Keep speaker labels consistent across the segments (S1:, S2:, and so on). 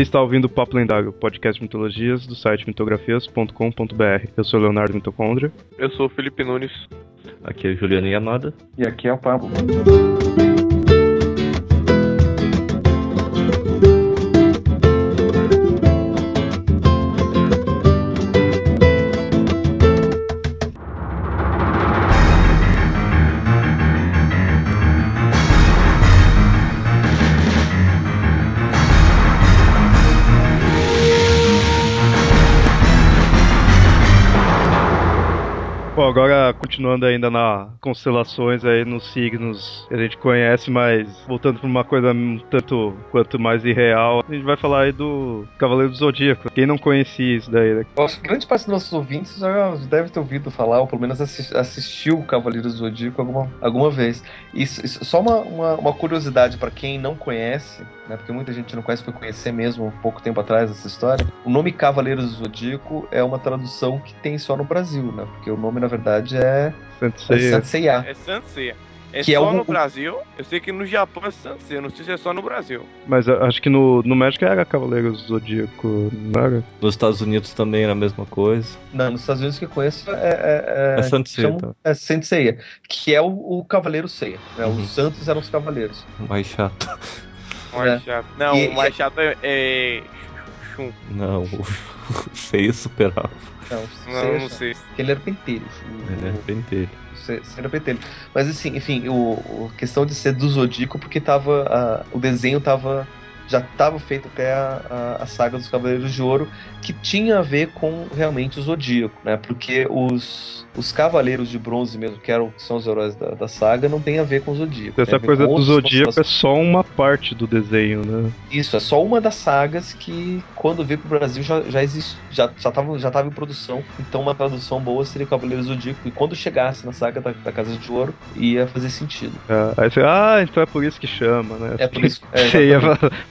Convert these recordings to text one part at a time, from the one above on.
S1: Você está ouvindo o Papo Lendário, podcast de mitologias do site mitografias.com.br. Eu sou Leonardo Mitocôndria.
S2: Eu sou o Felipe Nunes.
S3: Aqui é Juliano Yamada.
S4: E aqui é o Pablo.
S1: Continuando ainda na constelações aí nos signos que a gente conhece, mas voltando para uma coisa um tanto quanto mais irreal, a gente vai falar aí do Cavaleiro do Zodíaco. Quem não conhecia isso daí, né?
S4: Acho que grande parte dos nossos ouvintes já deve ter ouvido falar, ou pelo menos assis- assistiu o Cavaleiro do Zodíaco alguma, alguma vez. Isso, isso- só uma, uma, uma curiosidade para quem não conhece, né, porque muita gente não conhece, foi conhecer mesmo um pouco tempo atrás essa história. O nome Cavaleiro do Zodíaco é uma tradução que tem só no Brasil, né? Porque o nome, na verdade, é, é
S1: Sensei.
S4: Sanseiya.
S2: É Sansei. É
S4: Que é
S2: só
S4: o-
S2: no Brasil. Eu sei que no Japão é Sansei. Não sei se é só no Brasil.
S1: Mas acho que no, no México era Cavaleiro do Zodíaco, não era?
S3: Nos Estados Unidos também era a mesma coisa.
S4: Não, nos Estados Unidos que eu conheço é, é,
S3: É Sansei,
S4: chamam-
S3: tá?
S4: é que é o, o Cavaleiro Seiya. Né?
S3: Uhum.
S4: Os santos eram os cavaleiros.
S3: Mais chato.
S2: O mais
S4: É.
S2: chato. Não,
S4: E-
S2: o mais chato é. é...
S3: Não, o feio superava.
S4: Não,
S2: Não,
S4: Seiya,
S2: não sei.
S4: porque ele era pentelho. O-
S3: Ele é pentelho.
S4: Ser ser pentelho. Mas assim, enfim, o, o- questão de ser do Zodíaco, porque tava. a- o desenho tava. Já estava feito até a, a, a saga dos Cavaleiros de Ouro, que tinha a ver com realmente o Zodíaco, né? Porque os, os Cavaleiros de Bronze mesmo, que, eram, que são os heróis da, da saga, não tem a ver com o Zodíaco.
S1: Essa coisa do Zodíaco é só uma parte do desenho, né?
S4: Isso, é só uma das sagas que, quando veio pro Brasil, já, já existe, já, já, tava, já tava em produção. Então, uma tradução boa seria Cavaleiros do Zodíaco. E quando chegasse na saga da, da Casa de Ouro, ia fazer sentido.
S1: É, aí você, ah, então é por isso que chama, né?
S4: É por isso. É,
S1: Você ia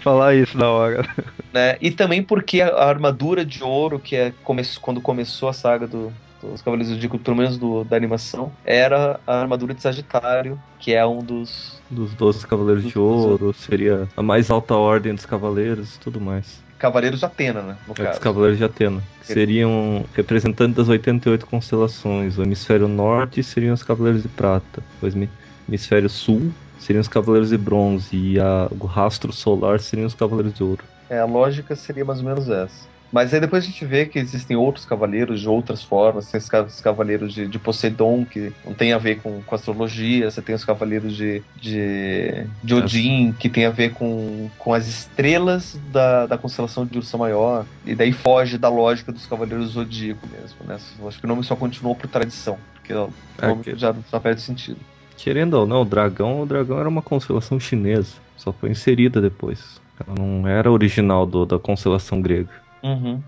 S1: falar isso na hora.
S4: né? E também porque a, a armadura de ouro, que é come, quando começou a saga do, dos Cavaleiros do Zodíaco, pelo menos do, da animação, era a armadura de Sagitário, que é um dos
S3: Dos 12 Cavaleiros de Ouro, seria a mais alta ordem dos Cavaleiros e tudo mais.
S4: Cavaleiros de Atena, né? No
S3: É dos
S4: caso.
S3: Cavaleiros de Atena. que Seriam representantes das 88 constelações. O hemisfério norte seriam os Cavaleiros de Prata. O hemi- hemisfério sul seriam os Cavaleiros de Bronze. E a- o rastro solar seriam os Cavaleiros de Ouro.
S4: É, a lógica seria mais ou menos essa. Mas aí depois a gente vê que existem outros cavaleiros de outras formas. Tem os ca- os cavaleiros de, de Poseidon, que não tem a ver com, com astrologia. Você tem os cavaleiros de, de, de Odin, que tem a ver com, com as estrelas da, da constelação de Ursa Maior. E daí foge da lógica dos cavaleiros Zodíaco mesmo. Né? Acho que o nome só continuou por tradição. Porque o
S3: É,
S4: nome
S3: que-
S4: já, já perde sentido.
S3: Querendo ou não, o dragão, o dragão era uma constelação chinesa. Só foi inserida depois. Ela não era original do- da constelação grega.
S4: Uhum.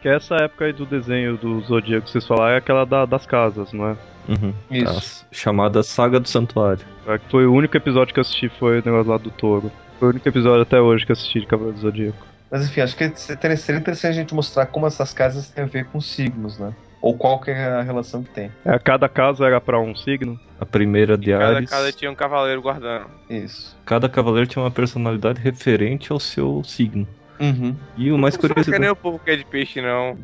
S1: Que essa época aí do desenho do Zodíaco que vocês falaram é aquela da- das casas, não é?
S3: Uhum.
S4: Isso.
S3: A chamada Saga do Santuário.
S1: É que Foi o único episódio que eu assisti, foi o negócio lá do touro. Foi o único episódio até hoje que eu assisti de Cavaleiro do Zodíaco.
S4: Mas enfim, acho que seria seria interessante a gente mostrar como essas casas têm a ver com signos, né? Ou qual que é a relação que tem.
S1: É, cada casa era pra um signo.
S3: A primeira de
S2: Cada
S3: Ares.
S2: casa tinha um cavaleiro guardando.
S4: Isso.
S3: Cada cavaleiro tinha uma personalidade referente ao seu signo.
S4: Uhum.
S3: E o mais
S2: Não
S3: curioso.
S2: saca nem o povo que é de peixe, não.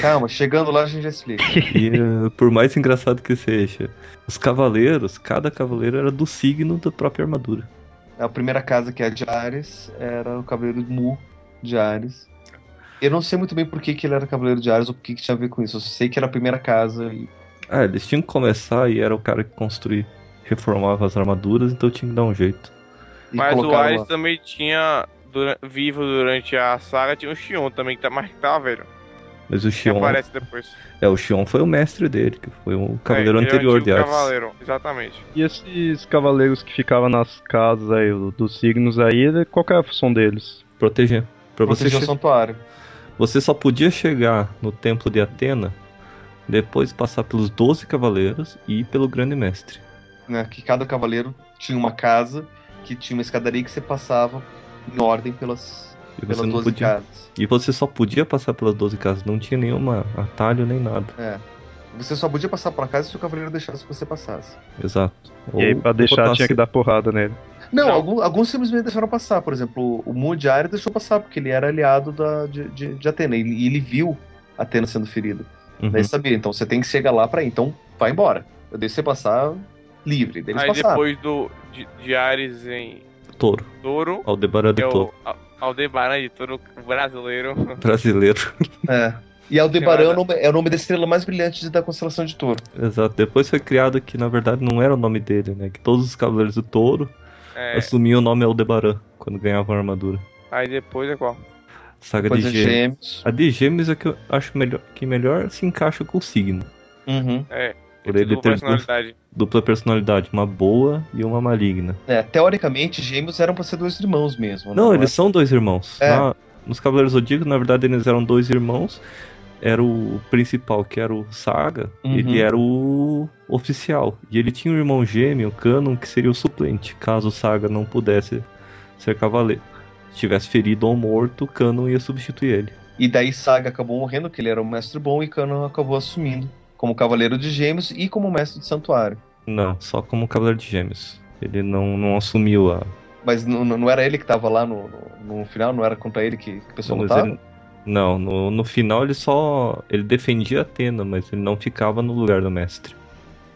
S4: Calma, chegando lá a gente já explica.
S3: E eh, por mais engraçado que seja, os cavaleiros, cada cavaleiro era do signo da própria armadura.
S4: A primeira casa, que é a de Ares, era o Cavaleiro Mu de Ares. Eu não sei muito bem por que, que ele era Cavaleiro de Ares ou por que, que tinha a ver com isso. Eu sei que era a primeira casa e.
S3: Ah, eles tinham que começar e era o cara que construía, reformava as armaduras, então tinha que dar um jeito.
S4: e
S2: Mas o Ares
S4: lá.
S2: também tinha. Dura- vivo durante a saga, tinha o Xion também, que tá mais que tava velho.
S3: Mas o Xion.
S2: aparece depois.
S3: É, o Xion foi o mestre dele, que foi o cavaleiro
S2: É, é o
S3: anterior de Ares.
S2: cavaleiro, exatamente.
S1: E esses cavaleiros que ficavam nas casas aí, do- dos signos aí, ele- qual que é a função deles?
S3: Proteger. Pra você,
S4: proteger o
S3: che-
S4: santuário.
S3: você só podia chegar no templo de Atena depois de passar pelos 12 cavaleiros e pelo grande mestre.
S4: Né? Que cada cavaleiro tinha uma casa que tinha uma escadaria que você passava em ordem pelas,
S3: E
S4: pelas
S3: você não
S4: 12
S3: podia.
S4: casas.
S3: E você só podia passar pelas 12 casas, não tinha nenhuma atalho nem nada.
S4: É. Você só podia passar por casa se o cavaleiro deixasse que você passasse.
S3: Exato.
S1: E aí,
S3: Ou
S1: pra deixar,
S3: botasse-
S1: tinha que dar porrada nele.
S4: Não,
S2: Não.
S4: Alguns, alguns simplesmente deixaram passar. Por exemplo, o Mudiário deixou passar, porque ele era aliado da, de, de, de Atena. E ele, ele viu Atena sendo ferida.
S3: Uhum.
S4: Daí sabia, então você tem que chegar lá pra ir. Então vai embora. Eu deixo você passar livre.
S2: Aí
S4: passaram.
S2: depois do, de, de Ares em
S3: Touro.
S2: Touro,
S3: Aldebaran de
S2: é
S3: Touro.
S2: o Al- Aldebaran de Touro brasileiro.
S3: Brasileiro.
S4: É. E Aldebaran é o, nome, é o nome da estrela mais brilhante da constelação de touro.
S3: Exato. Depois foi criado que, na verdade, não era o nome dele, né? Que todos os Cavaleiros do Touro
S2: É,
S3: assumiam o nome Aldebaran quando ganhavam a armadura.
S2: aí depois é qual?
S3: Saga
S4: Depois
S3: de
S4: é
S3: Gêmeos.
S4: Gêmeos.
S3: A de Gêmeos é que eu acho melhor, que melhor se encaixa com o signo.
S4: Uhum.
S2: É.
S3: Por ele ter
S2: personalidade.
S3: Dupla personalidade, uma boa e uma maligna.
S4: É, teoricamente, gêmeos eram pra ser dois irmãos mesmo.
S3: Não,
S4: né?
S3: eles são dois irmãos.
S4: É.
S3: Na- nos Cavaleiros Zodíacos, na verdade, eles eram dois irmãos. Era o principal, que era o Saga,
S4: Uhum.
S3: ele era o oficial. E ele tinha um irmão gêmeo, Canon, que seria o suplente, caso o Saga não pudesse ser cavaleiro. Se estivesse ferido ou morto, Canon ia substituir ele.
S4: E daí Saga acabou morrendo, que ele era um mestre bom, e Canon acabou assumindo como cavaleiro de gêmeos e como mestre de santuário.
S3: Não, só como Cavaleiro de Gêmeos. Ele não, não assumiu a.
S4: Mas não, não era ele que tava lá no, no, no final? Não era contra ele que, que o pessoal lutava?
S3: ele- não, no, no final ele só. Ele defendia Atena, mas ele não ficava no lugar do mestre.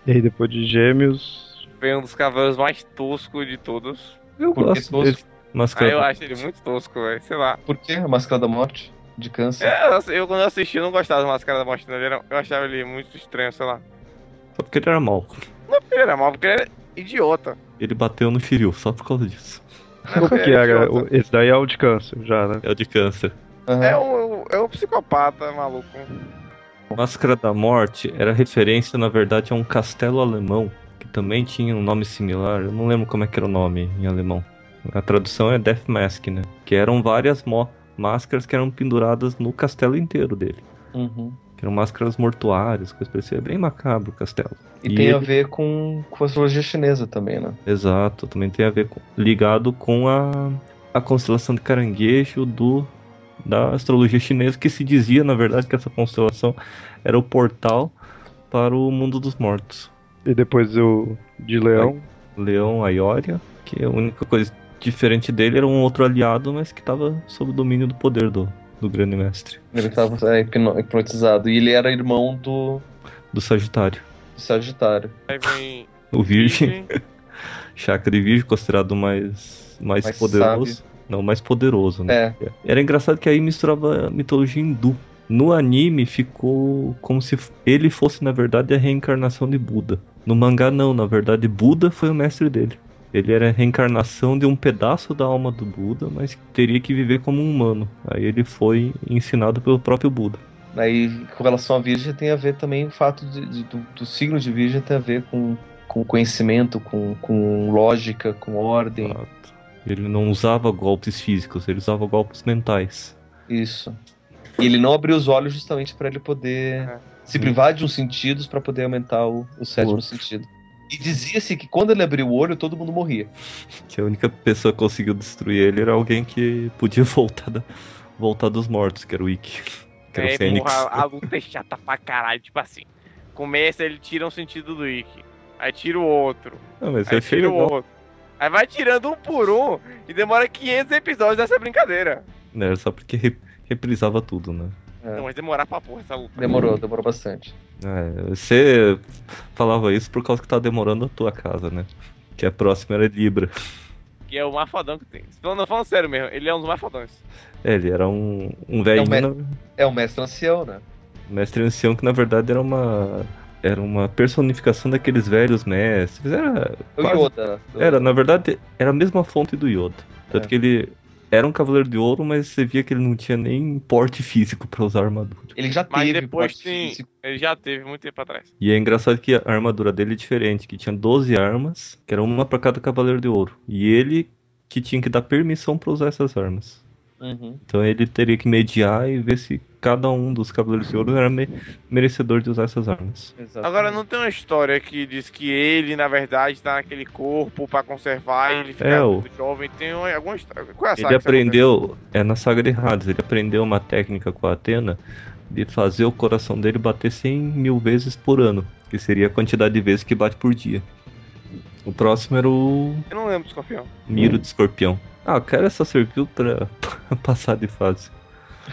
S1: E aí, depois de Gêmeos.
S2: Foi um dos cavaleiros mais toscos de todos.
S3: Eu
S4: Por que
S3: gosto
S4: tosco?
S3: dele. Máscara
S2: eu acho ele muito tosco, velho. Sei lá.
S4: Por quê? A Máscara da Morte? De câncer?
S2: É, eu, quando eu assisti, eu não gostava das máscaras da morte, não. Ele era- eu achava ele muito estranho, sei lá.
S3: Só porque ele era mal.
S2: Não era mal, porque ele era idiota.
S3: Ele bateu no Shiryu, só por causa disso.
S1: Qual que. O- Esse daí é o de câncer, já, né?
S3: É o de câncer.
S4: Aham.
S2: É um, é um psicopata maluco.
S3: Máscara da Morte era referência, na verdade, a um castelo alemão, que também tinha um nome similar. Eu não lembro como é que era o nome em alemão. A tradução é Death Mask, né? Que eram várias máscaras que eram penduradas no castelo inteiro dele.
S4: Uhum.
S3: Que eram máscaras mortuárias, coisa parecida. É bem macabro o castelo.
S4: E,
S3: E
S4: tem a
S3: ele-
S4: ver com, com a astrologia chinesa também, né?
S3: Exato, também tem a ver com, ligado com a, a constelação de caranguejo do da astrologia chinesa, que se dizia, na verdade, que essa constelação era o portal para o mundo dos mortos.
S1: E depois o de Leão.
S3: Leão Aioria, que a única coisa diferente dele era um outro aliado, mas que estava sob o domínio do poder do, do grande mestre,
S4: Ele estava é, hipno- hipnotizado. E ele era irmão do,
S3: do Sagitário.
S4: do Sagitário.
S2: Aí vem.
S3: O Virgem, chakra de Virgem, considerado mais, mais,
S4: Mais
S3: poderoso. Não, mais poderoso, né?
S4: É,
S3: Era engraçado que aí misturava a mitologia hindu. No anime ficou como se ele fosse, na verdade, a reencarnação de Buda. No mangá, não. Na verdade, Buda foi o mestre dele. Ele era a reencarnação de um pedaço da alma do Buda, mas teria que viver como um humano. Aí ele foi ensinado pelo próprio Buda.
S4: Aí, com relação à Virgem, tem a ver também o fato de, de- do, do signo de Virgem tem a ver com, com conhecimento, com, com lógica, com ordem.
S3: Exato. Ele não usava golpes físicos, ele usava golpes mentais.
S4: Isso. E ele não abriu os olhos justamente para ele poder
S2: É.
S4: se privar de uns sentidos para poder aumentar o, o sétimo
S3: Outro.
S4: sentido. E dizia-se que quando ele abriu o olho, todo mundo morria.
S3: Que a única pessoa que conseguiu destruir ele era alguém que podia voltar, da- voltar dos mortos, que era o Ikki. Que era o
S2: É,
S3: Fênix.
S2: porra, a luta é chata pra caralho. Tipo assim, começa, ele tira um sentido do Ikki. Aí tira o outro.
S3: Não, mas
S2: Aí
S3: achei
S2: tira o
S3: legal.
S2: outro. Aí vai tirando um por um e demora 500 episódios dessa brincadeira.
S3: Né, Era só porque re- reprisava tudo, né?
S4: É.
S2: Não, mas demorar pra porra essa luta.
S4: Demorou, demorou bastante.
S3: É, você falava isso por causa que tá demorando a tua casa, né? Que a próxima era Libra.
S2: Que é o mais fodão que tem. Não, não falando sério mesmo, ele é um dos mais fodões.
S3: É, ele era um, um velhinho,
S4: me-
S3: na-
S4: É o mestre ancião, né?
S3: mestre ancião, que na verdade era uma. Era uma personificação daqueles velhos mestres. Era.
S4: O
S3: quase-
S4: Yoda. do-
S3: Era, na verdade, era a mesma fonte do Yoda. Tanto
S4: É.
S3: que ele era um cavaleiro de ouro, mas você via que ele não tinha nem porte físico pra usar armadura.
S4: Ele já
S2: Mas
S4: teve
S2: depois
S4: porte
S2: tem.
S4: físico.
S2: Ele já teve muito tempo atrás.
S3: E é engraçado que a armadura dele é diferente, que tinha 12 armas, que era uma pra cada cavaleiro de ouro. E ele que tinha que dar permissão pra usar essas armas.
S4: Uhum.
S3: Então ele teria que mediar e ver se cada um dos cavaleiros de ouro era me- merecedor de usar essas armas.
S4: Exatamente.
S2: Agora, não tem uma história que diz que ele, na verdade, tá naquele corpo pra conservar e ele ficar
S3: É, o-
S2: muito jovem. Tem uma, alguma história. Qual é a saga
S3: Ele aprendeu, é na saga de Hades, ele aprendeu uma técnica com a Atena de fazer o coração dele bater 100 mil vezes por ano, que seria a quantidade de vezes que bate por dia. O próximo era o
S2: Eu não lembro do escorpião.
S3: Miro de Escorpião. Ah, o cara só serviu pra passar de fase.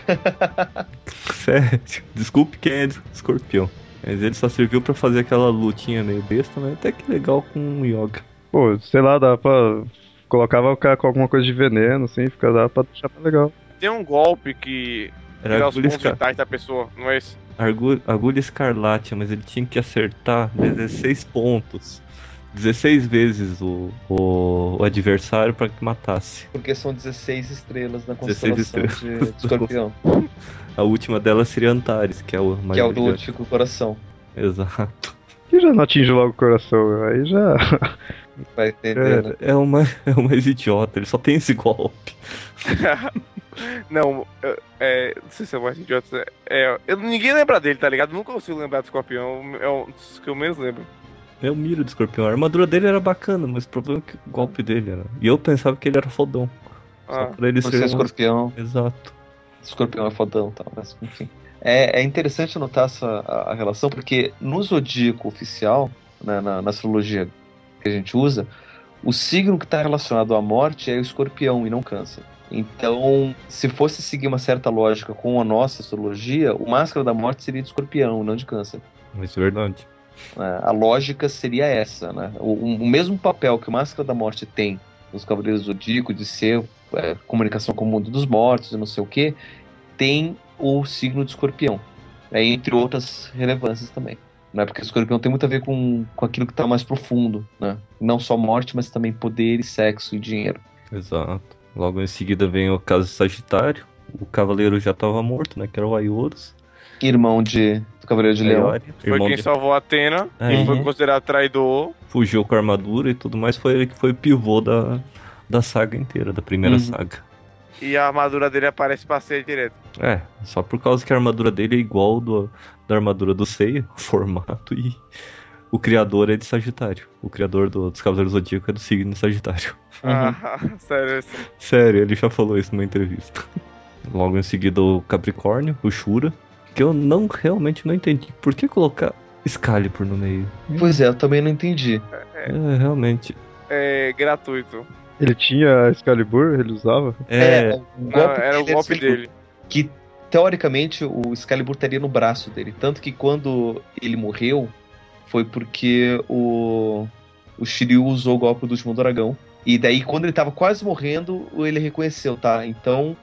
S3: Sério, desculpe quem é de Escorpião. Mas ele só serviu pra fazer aquela lutinha meio besta, mas até que legal com o Yoga.
S1: Pô, sei lá, dá pra. Colocava o cara com alguma coisa de veneno, assim, fica dá pra deixar mais legal.
S2: Tem um golpe que
S3: Era
S2: os
S3: agulha,
S2: pontos
S3: esca...
S2: vitais da pessoa, não é esse?
S3: Argu- agulha escarlate, mas ele tinha que acertar 16 pontos. 16 vezes o, o, o adversário pra que matasse.
S4: Porque são 16 estrelas na
S3: 16
S4: constelação
S3: estrelas.
S4: de, de escorpião.
S3: A última delas seria Antares, que é o mais
S4: que é o do. Chico Coração.
S3: Exato.
S1: E já não atinge logo o coração, aí já.
S4: Vai entender, né?
S3: É, é, uma, é o mais idiota, ele só tem esse golpe.
S2: não, é, é, não sei se é o mais idiota. É, eu, ninguém lembra dele, tá ligado? Nunca consigo lembrar do escorpião. É um dos que eu menos lembro.
S3: É o Miro do escorpião. A armadura dele era bacana, mas o problema é que o golpe dele era. E eu pensava que ele era fodão. Só
S2: Ah,
S3: pra ele
S4: Você
S3: ser.
S4: é
S3: um-
S4: escorpião,
S3: Exato.
S4: escorpião é fodão tal, mas enfim. É, é interessante notar essa a, a relação, porque no zodíaco oficial, né, na, na astrologia que a gente usa, o signo que está relacionado à morte é o escorpião e não câncer. Então, se fosse seguir uma certa lógica com a nossa astrologia, o máscara da morte seria de escorpião, não de câncer.
S3: Mas é verdade.
S4: Né? A lógica seria essa, né? O, o mesmo papel que o Máscara da Morte tem nos Cavaleiros do Zodíaco de ser é, comunicação com o mundo dos mortos e não sei o que, tem o signo de Escorpião, né? entre outras relevâncias também. Né? Porque o Escorpião tem muito a ver com, com aquilo que está mais profundo, né? Não só morte, mas também poder, e sexo e dinheiro.
S3: Exato. Logo em seguida vem o caso Sagitário. O cavaleiro já estava morto, né? Que era o Aiorus.
S4: Irmão de, do Cavaleiro de Leão.
S2: Foi
S3: irmão
S2: quem
S3: de-
S2: salvou a Atena
S3: É,
S2: e foi
S4: Uhum.
S2: considerado traidor.
S3: fugiu com a armadura e tudo mais. Foi ele que foi o pivô da, da saga inteira, da primeira
S4: Uhum.
S3: saga.
S2: E a armadura dele aparece pra ser direto.
S3: É, só por causa que a armadura dele é igual do, da armadura do Seiya, o formato, e o criador é de Sagitário. O criador do- dos Cavaleiros do Zodíaco é do signo de Sagitário.
S4: Uhum.
S2: Ah, sério. isso.
S3: Sério, ele já falou isso numa entrevista. Logo em seguida o Capricórnio, o Shura, que eu não realmente não entendi. Por que colocar Excalibur no meio?
S4: Pois é, eu também não entendi.
S3: É, realmente.
S2: É gratuito.
S1: Ele tinha Excalibur, ele usava.
S3: É,
S4: o
S2: Não,
S4: golpe
S2: era o
S4: dele é
S2: golpe dele.
S4: que teoricamente o Excalibur estaria no braço dele. Tanto que quando ele morreu, foi porque o, o Shiryu usou o golpe do último dragão. E daí, quando ele tava quase morrendo, ele reconheceu, tá? Então,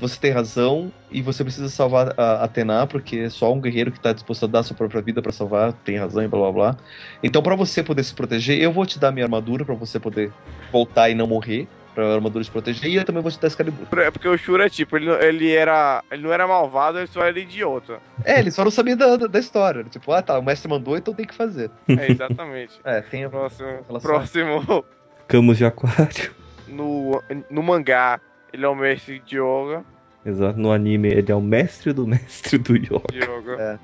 S4: você tem razão e você precisa salvar a Atena, porque só um guerreiro que tá disposto a dar sua própria vida pra salvar tem razão e blá blá blá. Então, pra você poder se proteger, eu vou te dar minha armadura pra você poder voltar e não morrer. Pra armadura te proteger, e eu também vou te dar Excalibur.
S2: É porque o Shura, tipo, ele, não- ele era. Ele não era malvado, ele só era idiota.
S4: É, ele só não sabia da, da, da história. Tipo, ah tá, o mestre mandou, então tem que fazer.
S2: É, exatamente.
S4: É, tem a
S2: Próximo.
S4: Relação.
S2: Próximo.
S3: Camus de Aquário.
S2: No, no mangá, ele é o mestre de yoga.
S3: Exato, no anime ele é o mestre do mestre do yoga.
S2: De yoga.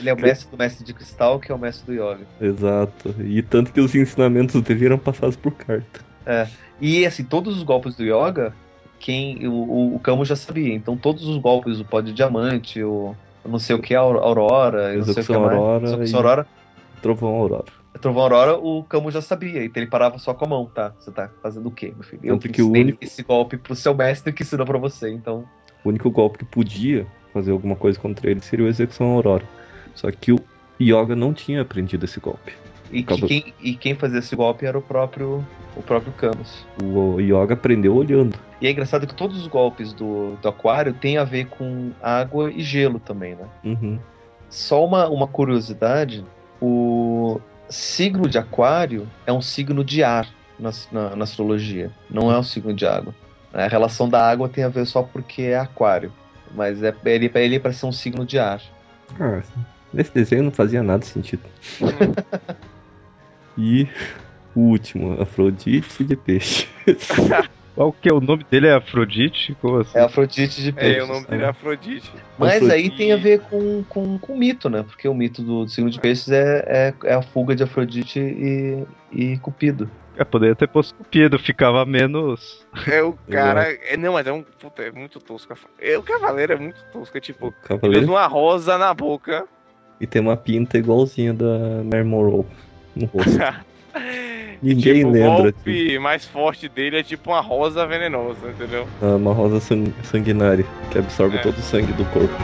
S4: Ele é o mestre do mestre de cristal, que é o mestre do yoga.
S3: Exato. E tanto que os ensinamentos dele eram passados por carta.
S4: E assim, todos os golpes do yoga, quem o, o, o Kamo já sabia. Então todos os golpes, o pó de diamante, o não sei o que, a Aur- Aurora, eu não sei o que mais.
S3: Aurora
S4: Execução
S3: e-
S4: Aurora.
S3: Trovão Aurora.
S4: Trovão Aurora, o Kamo já sabia. Então ele parava só com a mão, tá? Você tá fazendo o quê, meu filho? Eu
S3: Tanto
S4: que ensinei
S3: único-
S4: esse golpe pro seu mestre que ensinou pra você, então...
S3: O único golpe que podia fazer alguma coisa contra ele seria o Execução Aurora. Só que o Yoga não tinha aprendido esse golpe.
S4: E, que quem, e quem fazia esse golpe era o próprio, o próprio Camus.
S3: O Yoga aprendeu olhando.
S4: E é engraçado que todos os golpes do, do aquário têm a ver com água e gelo também, né?
S3: Uhum.
S4: Só uma, uma curiosidade: o signo de aquário é um signo de ar na, na, na astrologia, não é um signo de água. A relação da água tem a ver só porque é aquário, mas é, ele, ele é para ser um signo de ar.
S3: Ah, nesse desenho não fazia nada sentido. E o último, Afrodite de peixe.
S1: Qual que é o nome dele? É Afrodite? Como assim?
S4: É Afrodite de peixes.
S2: É, o nome dele é Afrodite.
S4: Mas
S3: Afrodite.
S4: aí tem a ver com, com, com o mito, né? Porque o mito do, do signo de peixes é, é, é a fuga de Afrodite e, e Cupido.
S1: É, poderia ter posto cupido, ficava menos.
S2: É o cara. É, não, mas é um. Puta, é muito tosco. É, o cavaleiro é muito tosco. É tipo, usa uma rosa na boca.
S3: e tem uma pinta igualzinha da Mary Monroe no rosto. Ninguém
S2: tipo,
S3: lembra.
S2: O golpe mais forte dele é tipo uma rosa venenosa, entendeu?
S3: Ah, uma rosa sang- sanguinária que absorve
S2: É.
S3: todo o sangue do corpo.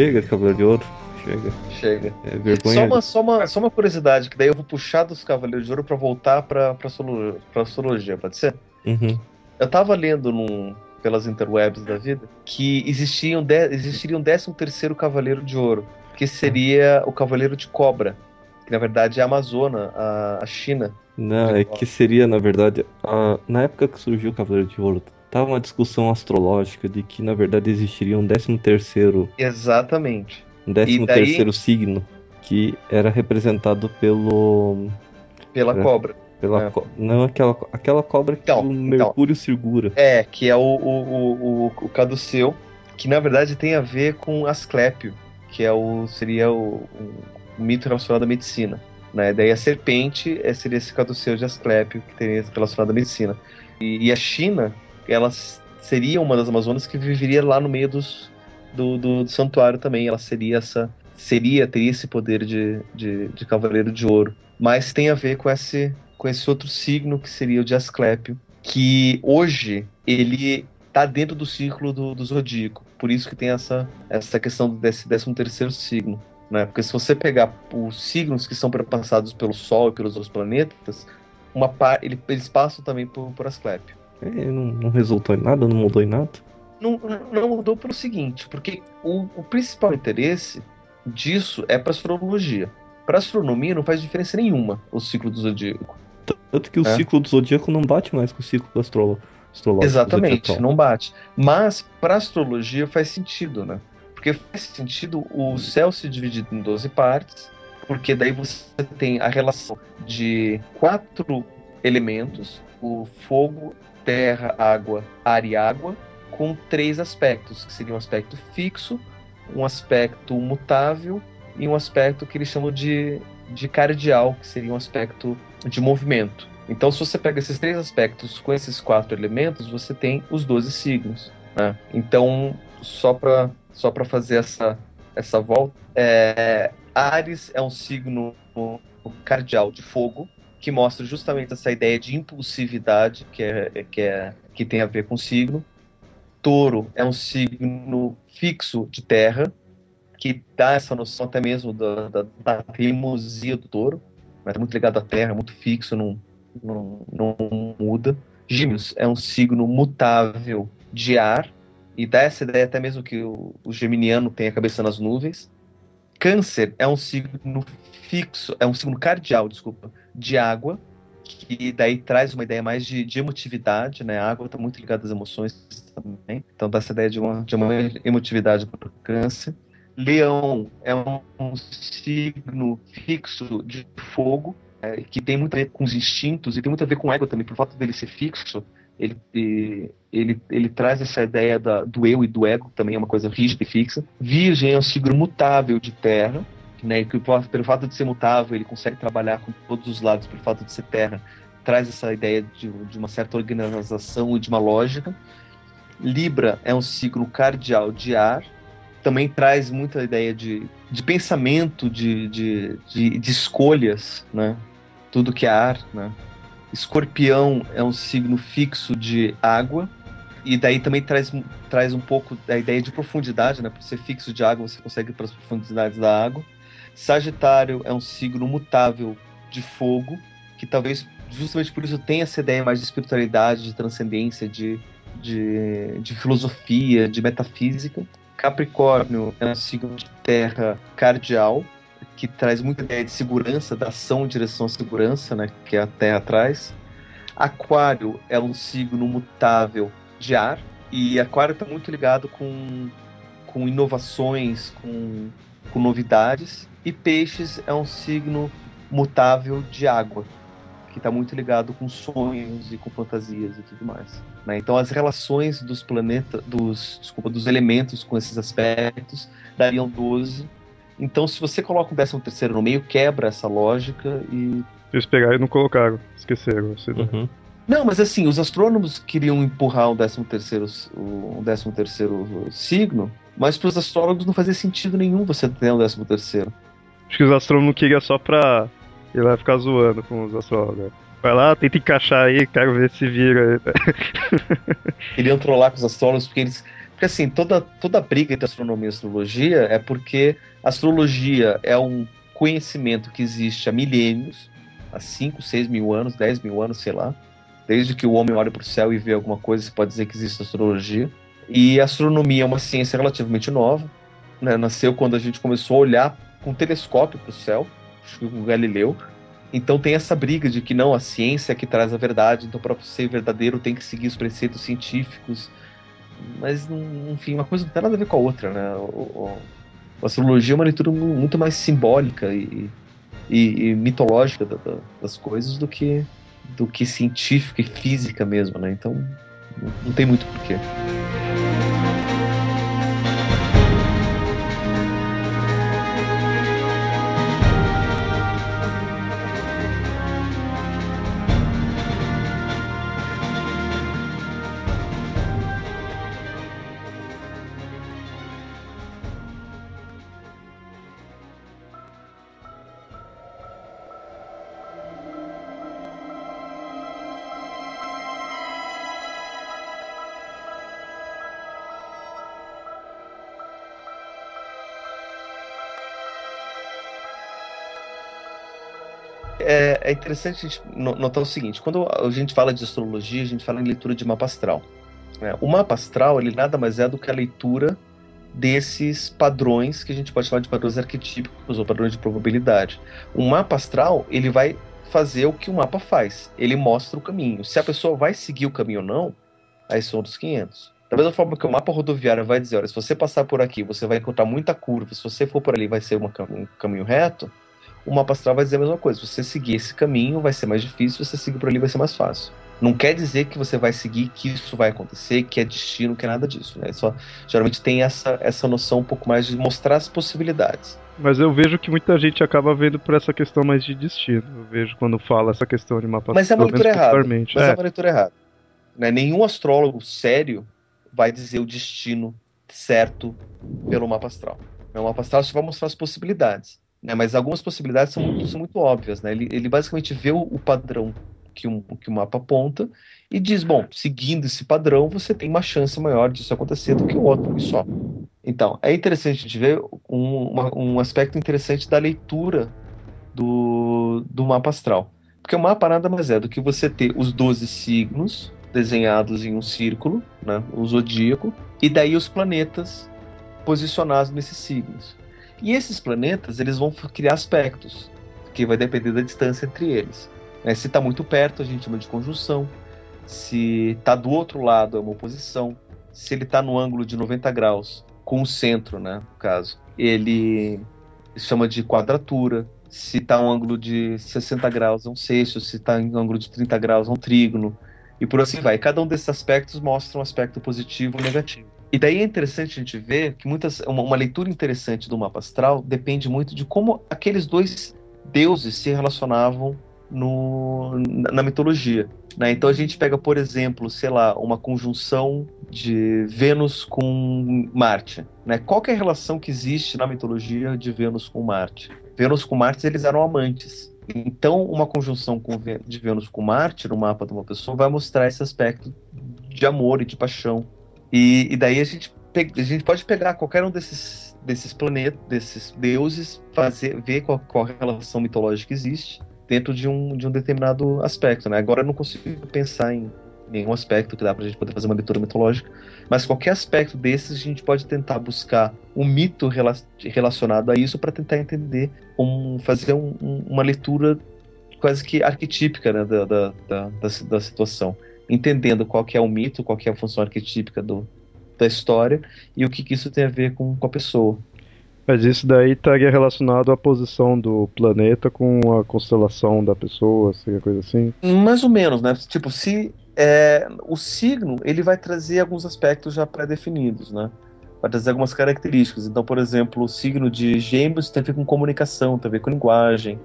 S3: Chega, Cavaleiro de Ouro. Chega.
S4: Chega.
S3: É
S4: Só
S3: vergonha.
S4: uma, só, uma, só uma curiosidade, que daí eu vou puxar dos Cavaleiros de Ouro pra voltar pra, pra, astrolo- pra astrologia, pode ser?
S3: Uhum.
S4: Eu tava lendo num, pelas interwebs da vida que existiam de, existiria um 13 terceiro Cavaleiro de Ouro, que seria o Cavaleiro de Cobra, que na verdade é a Amazona, a, a China.
S3: Não, é que seria, na verdade, a- na época que surgiu o Cavaleiro de Ouro, tava uma discussão astrológica de que, na verdade, existiria um 13 terceiro,
S4: Exatamente.
S3: um 13
S4: daí-
S3: terceiro signo que era representado pelo
S4: Pela
S3: É.
S4: cobra.
S3: pela
S4: É.
S3: co- não aquela aquela cobra que
S4: Então,
S3: o
S4: então.
S3: Mercúrio segura.
S4: É, que é o, o, o, o, o caduceu, que na verdade tem a ver com Asclépio, que é o, seria o, o mito relacionado à medicina. Né? Daí a serpente é, seria esse caduceu de Asclépio, que teria relacionado à medicina. E, e a China, ela seria uma das Amazonas que viveria lá no meio dos, do, do, do santuário também. Ela seria essa. Seria, teria esse poder de, de, de cavaleiro de ouro. Mas tem a ver com esse, com esse outro signo que seria o de Asclépio, que hoje ele tá dentro do círculo do, do zodíaco. Por isso que tem essa, essa questão desse 13 terceiro signo. Né? Porque se você pegar os signos que são passados pelo Sol e pelos outros planetas, uma par, ele- eles passam também por, por.
S3: É, não, não resultou em nada, não mudou em nada.
S4: Não, não mudou pelo seguinte, porque o, o principal interesse disso é para astrologia. Para astronomia não faz diferença nenhuma o ciclo do zodíaco.
S3: Tanto que o
S4: É.
S3: ciclo do zodíaco não bate mais com o ciclo do astrolo, astrológico.
S4: Exatamente,
S3: zodiacal.
S4: não bate. Mas para astrologia faz sentido, né? Porque faz sentido o céu se dividir em 12 partes, porque daí você tem a relação de quatro elementos: o fogo, terra, água, ar e água, com três aspectos, que seria um aspecto fixo, um aspecto mutável e um aspecto que eles chamam de, de cardial, que seria um aspecto de movimento. Então, se você pega esses três aspectos com esses quatro elementos, você tem os 12 signos. né? Então, só para só fazer essa, essa volta, é, Ares é um signo cardial de fogo, que mostra justamente essa ideia de impulsividade que, é, que, é, que tem a ver com signo. Touro é um signo fixo de terra, que dá essa noção até mesmo da, da, da teimosia do touro. Mas é muito ligado à terra, muito fixo, não, não, não muda. Gêmeos é um signo mutável de ar, e dá essa ideia até mesmo que o, o geminiano tem a cabeça nas nuvens. Câncer é um signo fixo, é um signo cardial, desculpa, de água, que daí traz uma ideia mais de, de emotividade, né? A água está muito ligada às emoções também, então dá essa ideia de uma, de uma emotividade para o câncer. Leão é um, um signo fixo de fogo, é, que tem muito a ver com os instintos e tem muito a ver com o ego também, por fato dele ser fixo, ele, ele, ele traz essa ideia da- do eu e do ego, também é uma coisa rígida e fixa. Virgem é um signo mutável de terra, né, que pelo fato de ser mutável, ele consegue trabalhar com todos os lados, pelo fato de ser terra, traz essa ideia de, de uma certa organização e de uma lógica. Libra é um signo cardial de ar, também traz muita ideia de, de pensamento, de, de, de, de escolhas, né? Tudo que é ar, né? Escorpião é um signo fixo de água, e daí também traz, traz um pouco da ideia de profundidade, né? Por ser fixo de água, você consegue ir para as profundidades da água. Sagitário é um signo mutável de fogo, que talvez justamente por isso tenha essa ideia mais de espiritualidade, de transcendência, de, de, de filosofia, de metafísica. Capricórnio é um signo de terra cardial, que traz muita ideia de segurança, da ação em direção à segurança, né, que a Terra traz. Aquário é um signo mutável de ar, e Aquário está muito ligado com, com inovações, com, com novidades. E peixes é um signo mutável de água, que está muito ligado com sonhos e com fantasias e tudo mais. Né? Então as relações dos planetas, dos, desculpa, dos elementos com esses aspectos dariam 12. Então se você coloca um décimo terceiro no meio, quebra essa lógica e...
S1: Eles pegaram e não colocaram, esqueceram.
S3: Uhum.
S4: Não, mas assim, os astrônomos queriam empurrar o décimo terceiro, o décimo terceiro signo, mas para os astrólogos não fazia sentido nenhum você ter um décimo terceiro.
S1: Acho que os astrônomos queriam só pra ir lá ficar zoando com os astrólogos. Vai lá, tenta encaixar aí, quero ver se vira aí.
S4: Queriam trollar com os astrólogos porque eles. Porque assim, toda, toda briga entre astronomia e astrologia é porque astrologia é um conhecimento que existe há milênios, há 5, 6 mil anos, 10 mil anos, sei lá. Desde que o homem olha para o céu e vê alguma coisa, você pode dizer que existe astrologia. E a astronomia é uma ciência relativamente nova. Né? Nasceu quando a gente começou a olhar com um telescópio para o céu, com Galileu. Então tem essa briga de que não, a ciência é que traz a verdade, então para ser verdadeiro tem que seguir os preceitos científicos. Mas, enfim, uma coisa não tem nada a ver com a outra, né? O, a astrologia é uma leitura muito mais simbólica e, e, e mitológica da, da, das coisas do que, do que científica e física mesmo, né? Então não tem muito porquê. É, é interessante a gente notar o seguinte: quando a gente fala de astrologia, a gente fala em leitura de mapa astral. Né? O mapa astral ele nada mais é do que a leitura desses padrões que a gente pode chamar de padrões arquetípicos ou padrões de probabilidade. O mapa astral ele vai fazer o que o mapa faz. Ele mostra o caminho. Se a pessoa vai seguir o caminho ou não, aí são outros 500. Da mesma forma que o mapa rodoviário vai dizer, olha, se você passar por aqui, você vai encontrar muita curva. Se você for por ali, vai ser um caminho reto o mapa astral vai dizer a mesma coisa. Você seguir esse caminho, vai ser mais difícil, você seguir por ali, vai ser mais fácil. Não quer dizer que você vai seguir, que isso vai acontecer, que é destino, que é nada disso. Né? Só, geralmente tem essa, essa noção um pouco mais de mostrar as possibilidades.
S1: Mas eu vejo que muita gente acaba vendo por essa questão mais de destino. Eu vejo quando fala essa questão de mapa
S4: Mas é uma leitura errada. Mas é. é uma leitura errada. Né? Nenhum astrólogo sério vai dizer o destino certo pelo mapa astral. O mapa astral só vai mostrar as possibilidades. Né? Mas algumas possibilidades são muito, são muito óbvias. Né? Ele, ele basicamente vê o, o padrão que, um, que o mapa aponta e diz: bom, seguindo esse padrão, você tem uma chance maior disso acontecer do que o outro só. Então, é interessante a gente ver um, uma, um aspecto interessante da leitura do, do mapa astral. Porque o mapa nada mais é do que você ter os 12 signos desenhados em um círculo, né, o zodíaco, e daí os planetas posicionados nesses signos. E esses planetas, eles vão criar aspectos, que vai depender da distância entre eles. Né? Se está muito perto, a gente chama de conjunção. Se está do outro lado, é uma oposição. Se ele está no ângulo de 90 graus, com o centro, né, no caso, ele chama de quadratura. Se está um ângulo de 60 graus, é um sexto. Se está em ângulo de 30 graus, é um trígono. E por assim vai. Cada um desses aspectos mostra um aspecto positivo ou negativo. E daí é interessante a gente ver que muitas, uma, uma, leitura interessante do mapa astral depende muito de como aqueles dois deuses se relacionavam no, na, na mitologia. Né? Então a gente pega, por exemplo, sei lá, uma conjunção de Vênus com Marte. Né? Qual é a relação que existe na mitologia de Vênus com Marte? Vênus com Marte eles eram amantes. Então, uma conjunção de Vênus com Marte no mapa de uma pessoa vai mostrar esse aspecto de amor e de paixão e, e daí a gente, a gente pode pegar qualquer um desses, desses planetas, desses deuses, fazer, ver qual, qual relação mitológica existe dentro de um, de um determinado aspecto. Né? Agora eu não consigo pensar em nenhum aspecto que dá para a gente poder fazer uma leitura mitológica, mas qualquer aspecto desses a gente pode tentar buscar um mito rela relacionado a isso para tentar entender, um, fazer um, um, uma leitura quase que arquetípica né, da, da, da, da, da situação entendendo qual que é o mito, qual que é a função arquetípica do, da história e o que, que isso tem a ver com, com a pessoa.
S1: Mas isso daí estaria relacionado à posição do planeta com a constelação da pessoa, assim, coisa assim?
S4: Mais ou menos, né? Tipo, se é, o signo ele vai trazer alguns aspectos já pré-definidos, né? Vai trazer algumas características. Então, por exemplo, o signo de Gêmeos tem a ver com comunicação, tem a ver com linguagem.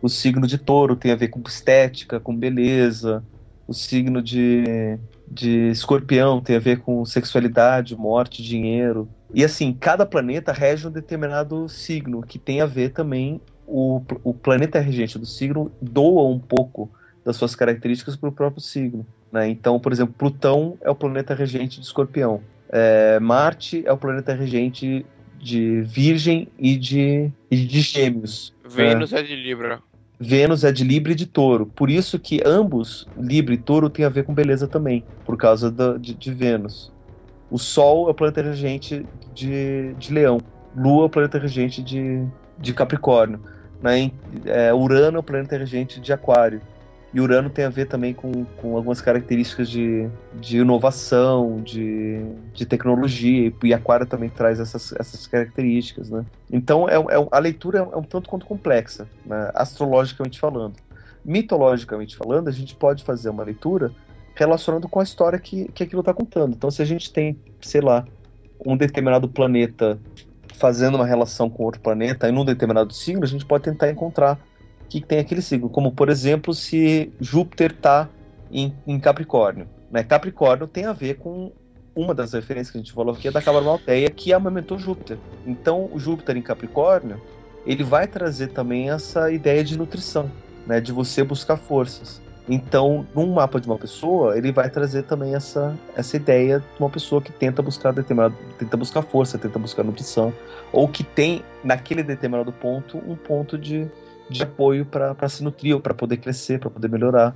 S4: O signo de Touro tem a ver com estética, com beleza. O signo de, de Escorpião tem a ver com sexualidade, morte, dinheiro. E assim, cada planeta rege um determinado signo, que tem a ver também. O, o planeta regente do signo doa um pouco das suas características para o próprio signo. Né? Então, por exemplo, Plutão é o planeta regente de Escorpião. É, Marte é o planeta regente de Virgem e de, e de Gêmeos.
S2: Vênus é. é de Libra.
S4: Vênus é de Libra e de Touro. Por isso que ambos, Libra e Touro, têm a ver com beleza também, por causa da, de, de, Vênus. O Sol é o planeta regente de, de Leão. Lua é o planeta regente de, de Capricórnio. Né? É, Urano é o planeta regente de Aquário. E Urano tem a ver também com, com algumas características de, de inovação, de, de tecnologia, e Aquário também traz essas, essas características, né? Então é, é, a leitura é um tanto quanto complexa, né? astrologicamente falando. Mitologicamente falando, a gente pode fazer uma leitura relacionando com a história que, que aquilo está contando. Então, se a gente tem, sei lá, um determinado planeta fazendo uma relação com outro planeta em um determinado signo, a gente pode tentar encontrar que tem aquele signo, como por exemplo se Júpiter está em, em, Capricórnio. Né? Capricórnio tem a ver com uma das referências que a gente falou aqui, é da Cabala Malteia, que amamentou Júpiter. Então, o Júpiter em Capricórnio, ele vai trazer também essa ideia de nutrição, né? de você buscar forças. Então, num mapa de uma pessoa, ele vai trazer também essa, essa ideia de uma pessoa que tenta buscar determinado, tenta buscar força, tenta buscar nutrição, ou que tem naquele determinado ponto um ponto de, de apoio para se nutrir ou para poder crescer, para poder melhorar.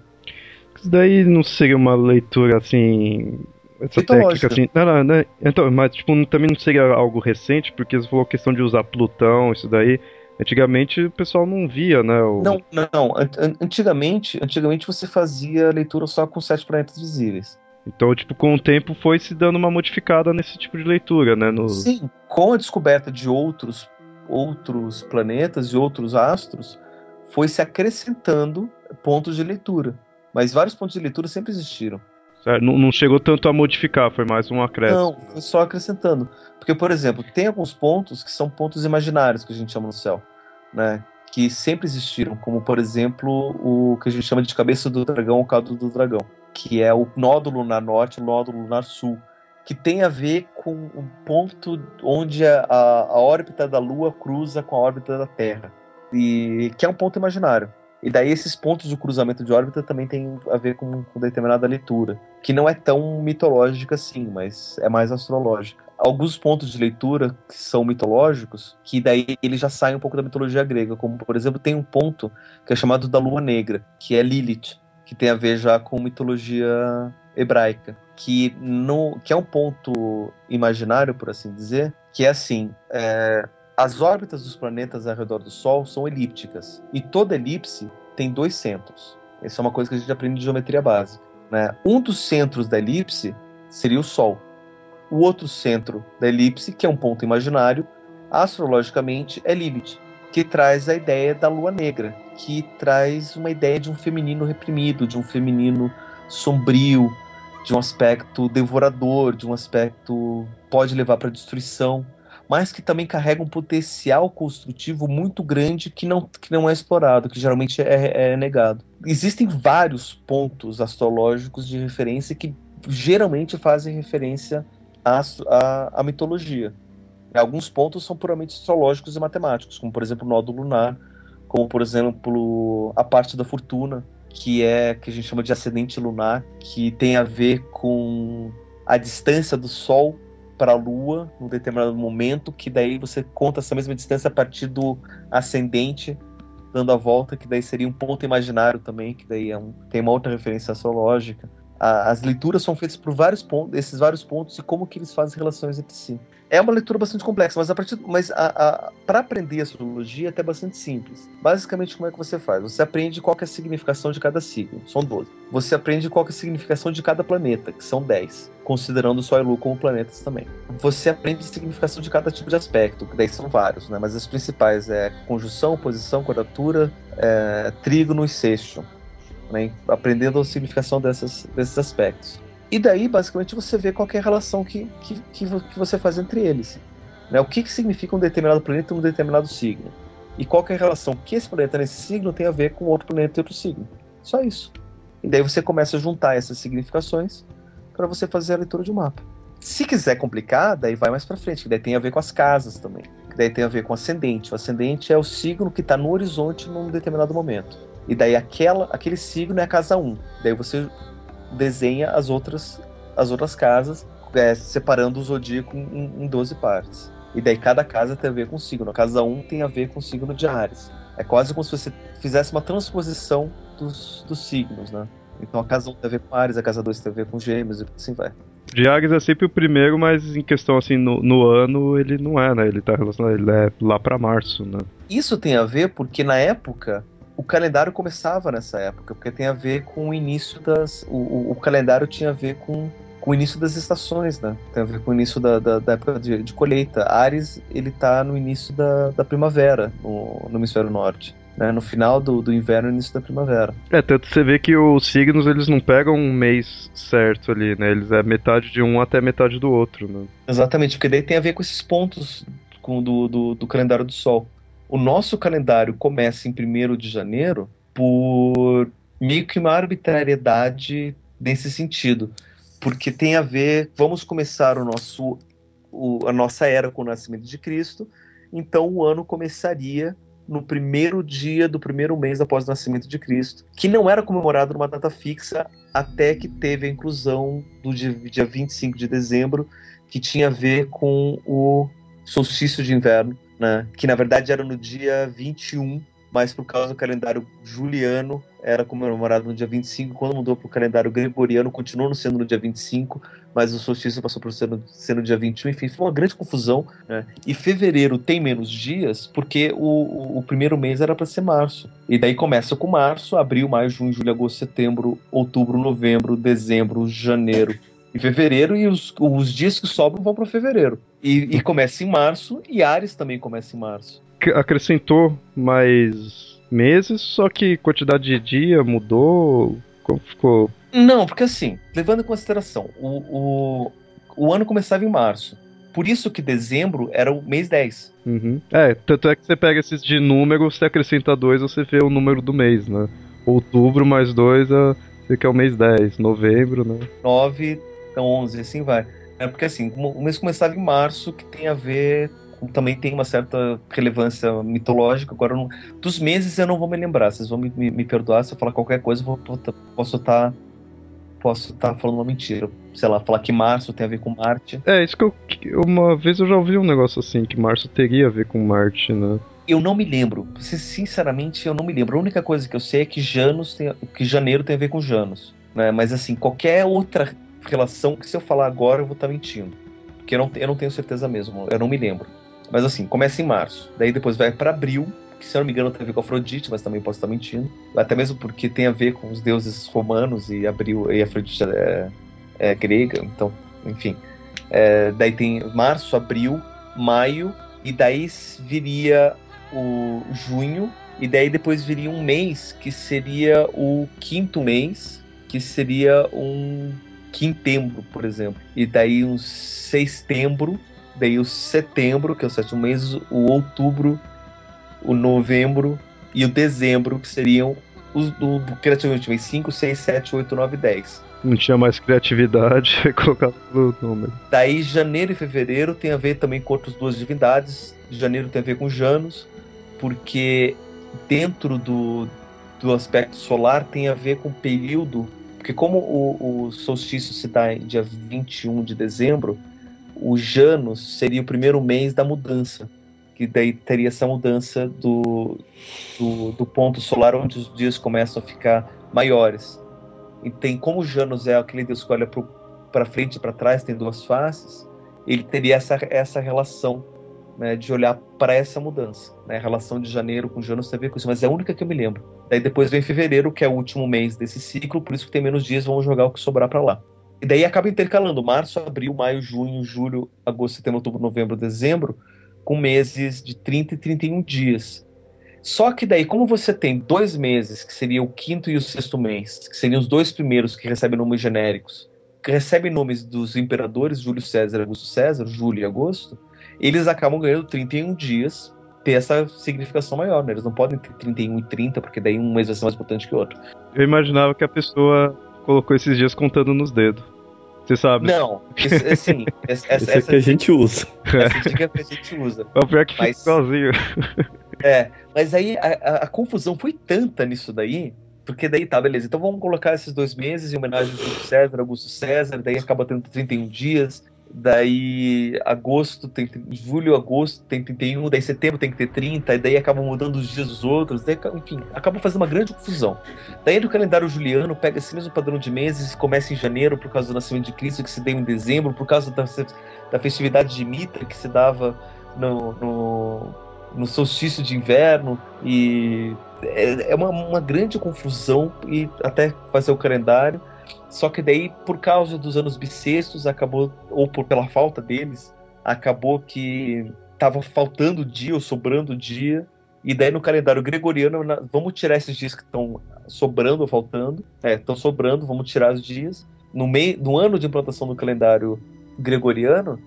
S1: Isso daí não seria uma leitura assim. Essa técnica assim. Não, não, não, então, mas tipo, também não seria algo recente, porque você falou questão de usar Plutão, isso daí. Antigamente o pessoal não via, né? O...
S4: Não, não. Antigamente, antigamente você fazia leitura só com sete planetas visíveis.
S1: Então, tipo, com o tempo foi se dando uma modificada nesse tipo de leitura, né? No...
S4: Sim, com a descoberta de outros outros planetas e outros astros, foi se acrescentando pontos de leitura. Mas vários pontos de leitura sempre existiram.
S1: Não, não chegou tanto a modificar, foi mais um acréscimo. Não,
S4: foi só acrescentando. Porque, por exemplo, tem alguns pontos que são pontos imaginários que a gente chama no céu, né? Que sempre existiram, como por exemplo o que a gente chama de cabeça do dragão ou caldo do dragão, que é o nódulo lunar norte e o nódulo lunar sul, que tem a ver com um ponto onde a, a órbita da Lua cruza com a órbita da Terra e que é um ponto imaginário. E daí esses pontos de cruzamento de órbita também tem a ver com, com determinada leitura, que não é tão mitológica assim, mas é mais astrológica. Alguns pontos de leitura que são mitológicos, que daí eles já saem um pouco da mitologia grega, como por exemplo tem um ponto que é chamado da Lua Negra, que é Lilith, que tem a ver já com mitologia hebraica, que, no, que é um ponto imaginário, por assim dizer, que é assim, é, as órbitas dos planetas ao redor do Sol são elípticas. E toda elipse tem dois centros. Isso é uma coisa que a gente aprende de geometria básica. Né? Um dos centros da elipse seria o Sol. O outro centro da elipse, que é um ponto imaginário, astrologicamente é Lilith, que traz a ideia da lua negra, que traz uma ideia de um feminino reprimido, de um feminino sombrio, de um aspecto devorador, de um aspecto pode levar para destruição mas que também carrega um potencial construtivo muito grande que não, que não é explorado, que geralmente é, é negado. Existem vários pontos astrológicos de referência que geralmente fazem referência à, à, à mitologia. Alguns pontos são puramente astrológicos e matemáticos, como por exemplo o nódulo lunar, como por exemplo a parte da fortuna, que é que a gente chama de ascendente lunar, que tem a ver com a distância do Sol para a Lua num determinado momento, que daí você conta essa mesma distância a partir do ascendente dando a volta, que daí seria um ponto imaginário também, que daí é um, tem uma outra referência astrológica. a, as leituras são feitas por vários pontos, esses vários pontos e como que eles fazem relações entre si. É uma leitura bastante complexa, mas a partir, mas para aprender astrologia é até bastante simples. Basicamente, como é que você faz? Você aprende qual é a significação de cada signo, são 12. Você aprende qual é a significação de cada planeta, que são 10, considerando o Sol e Lua como planetas também. Você aprende a significação de cada tipo de aspecto, que daí são vários, né? Mas as principais é conjunção, posição, quadratura, é, trígono e sexto né, aprendendo a significação dessas, desses aspectos. E daí, basicamente, você vê qual é a relação que, que, que, você faz entre eles. Né? O que, que significa um determinado planeta e um determinado signo. E qual é a relação que esse planeta nesse signo tem a ver com outro planeta e outro signo. Só isso. E daí você começa a juntar essas significações para você fazer a leitura de um mapa. Se quiser complicar, daí vai mais para frente, que daí tem a ver com as casas também. Que daí tem a ver com o ascendente. O ascendente é o signo que está no horizonte num determinado momento. E daí aquela, aquele signo é a casa 1. Daí você desenha as outras, as outras casas, é, separando o zodíaco em, em 12 partes. E daí cada casa tem a ver com o signo. A casa 1 tem a ver com o signo de Ares. É quase como se você fizesse uma transposição dos, dos signos, né? Então a casa 1 tem a ver com Ares, a casa 2 tem a ver com Gêmeos e assim vai.
S1: De Ares é sempre o primeiro, mas em questão assim, no, no ano ele não é, né? Ele tá relacionado, ele é lá para março, né?
S4: Isso tem a ver porque na época o calendário começava nessa época, porque tem a ver com o início das. O, o, o calendário tinha a ver com, com o início das estações, né? Tem a ver com o início da, da, da época de, de, colheita. Ares, ele tá no início da, da primavera, no, no hemisfério norte. Né, no final do, do inverno e início da primavera.
S1: É, tanto você vê que os signos eles não pegam um mês certo ali, né? Eles é metade de um até metade do outro, né?
S4: Exatamente, porque daí tem a ver com esses pontos com, do, do, do calendário do Sol. O nosso calendário começa em 1 de janeiro por meio que uma arbitrariedade nesse sentido, porque tem a ver, vamos começar o nosso o, a nossa era com o nascimento de Cristo, então o ano começaria no primeiro dia do primeiro mês após o nascimento de Cristo, que não era comemorado numa data fixa até que teve a inclusão do dia, dia 25 de dezembro, que tinha a ver com o solstício de inverno, né? Que na verdade era no dia 21, mas por causa do calendário juliano era comemorado no dia 25. Quando mudou para o calendário gregoriano, continuou sendo no dia 25, mas o solstício passou por ser no, ser no dia 21. Enfim, foi uma grande confusão. Né? E fevereiro tem menos dias porque o, o, primeiro mês era para ser março. E daí começa com março, abril, maio, junho, julho, agosto, setembro, outubro, novembro, dezembro, janeiro, em fevereiro e os, os dias que sobram vão para fevereiro. E, e, começa em março e Ares também começa em março.
S1: Acrescentou mais meses, só que quantidade de dia mudou. Como ficou?
S4: Não, porque assim, levando em consideração, o, o, o ano começava em março. Por isso que dezembro era o mês 10.
S1: Uhum. É, tanto é que você pega esses de número, você acrescenta dois, você vê o número do mês, né? Outubro mais dois, é, você quer o mês 10. Novembro, né?
S4: 9, então 11, assim vai. É porque assim, o mês começava em março, que tem a ver também tem uma certa relevância mitológica. Agora, não, dos meses eu não vou me lembrar. Vocês vão me, me, me perdoar se eu falar qualquer coisa, eu vou, posso estar tá, posso estar tá falando uma mentira. Sei lá, falar que março tem a ver com Marte.
S1: É, isso que eu. Uma vez eu já ouvi um negócio assim, que março teria a ver com Marte, né?
S4: Eu não me lembro. Sinceramente, eu não me lembro. A única coisa que eu sei é que Janos tem, que janeiro tem a ver com Janos. Né? Mas assim, qualquer outra relação que se eu falar agora eu vou estar tá mentindo. Porque eu não, eu não tenho certeza mesmo, eu não me lembro. Mas assim, começa em março, daí depois vai para abril, que se eu não me engano tem a ver com Afrodite, mas também posso estar mentindo. Até mesmo porque tem a ver com os deuses romanos e abril e Afrodite é, é grega, então, enfim. É, daí tem março, abril, maio, e daí viria o junho, e daí depois viria um mês que seria o quinto mês, que seria um quintembro, por exemplo. E daí um sextembro, daí o setembro, que é o sétimo mês, o outubro, o novembro e o dezembro, que seriam os do, criativamente 5, 6, 7, 8, 9, 10.
S1: Não tinha mais criatividade, colocado no número.
S4: Daí janeiro e fevereiro tem a ver também com outras duas divindades. Janeiro tem a ver com Janos, porque dentro do, do aspecto solar tem a ver com o período porque como o, o solstício se dá em dia 21 de dezembro, o Janus seria o primeiro mês da mudança, que daí teria essa mudança do, do, do, ponto solar onde os dias começam a ficar maiores. e tem como Janus é aquele deus que olha para frente e para trás, tem duas faces, ele teria essa, essa relação né, de olhar para essa mudança. Né? A relação de janeiro com Janus tem a ver com isso, mas é a única que eu me lembro. Daí depois vem fevereiro, que é o último mês desse ciclo, por isso que tem menos dias, vamos jogar o que sobrar para lá. E daí acaba intercalando março, abril, maio, junho, julho, agosto, setembro, outubro, novembro, dezembro, com meses de 30 e 31 dias. Só que daí, como você tem dois meses, que seria o quinto e o sexto mês, que seriam os dois primeiros que recebem nomes genéricos, que recebem nomes dos imperadores, Júlio César e Augusto César, julho e agosto, eles acabam ganhando 31 dias, ter essa significação maior, né? Eles não podem ter 31 e 30, porque daí um mês vai ser mais importante que o outro.
S1: Eu imaginava que a pessoa colocou esses dias contando nos dedos. Você sabe?
S4: Não, isso, assim, essa,
S3: Esse é que a gente usa.
S4: essa dica que a gente usa.
S1: É o pior que
S4: Mas-
S1: sozinho.
S4: É, mas aí a, a- a confusão foi tanta nisso daí, porque daí tá, beleza, então vamos colocar esses dois meses em homenagem ao Júlio César, Augusto César, daí acaba tendo 31 dias, daí agosto tem julho, agosto tem 31, daí setembro tem que ter 30, e daí acabam mudando os dias dos outros, daí, enfim, acaba fazendo uma grande confusão. Daí no calendário juliano pega esse mesmo padrão de meses, começa em janeiro por causa do nascimento de Cristo, que se deu em dezembro, por causa da, da festividade de Mitra, que se dava no, no, no solstício de inverno, e é, é uma, uma grande confusão e até fazer o calendário. Só que daí, por causa dos anos bissextos, acabou, ou por, pela falta deles, acabou que estava faltando dia ou sobrando dia. E daí no calendário gregoriano, na- vamos tirar esses dias que estão sobrando ou faltando. É, estão sobrando, vamos tirar os dias. No, meio, no ano de implantação do calendário gregoriano,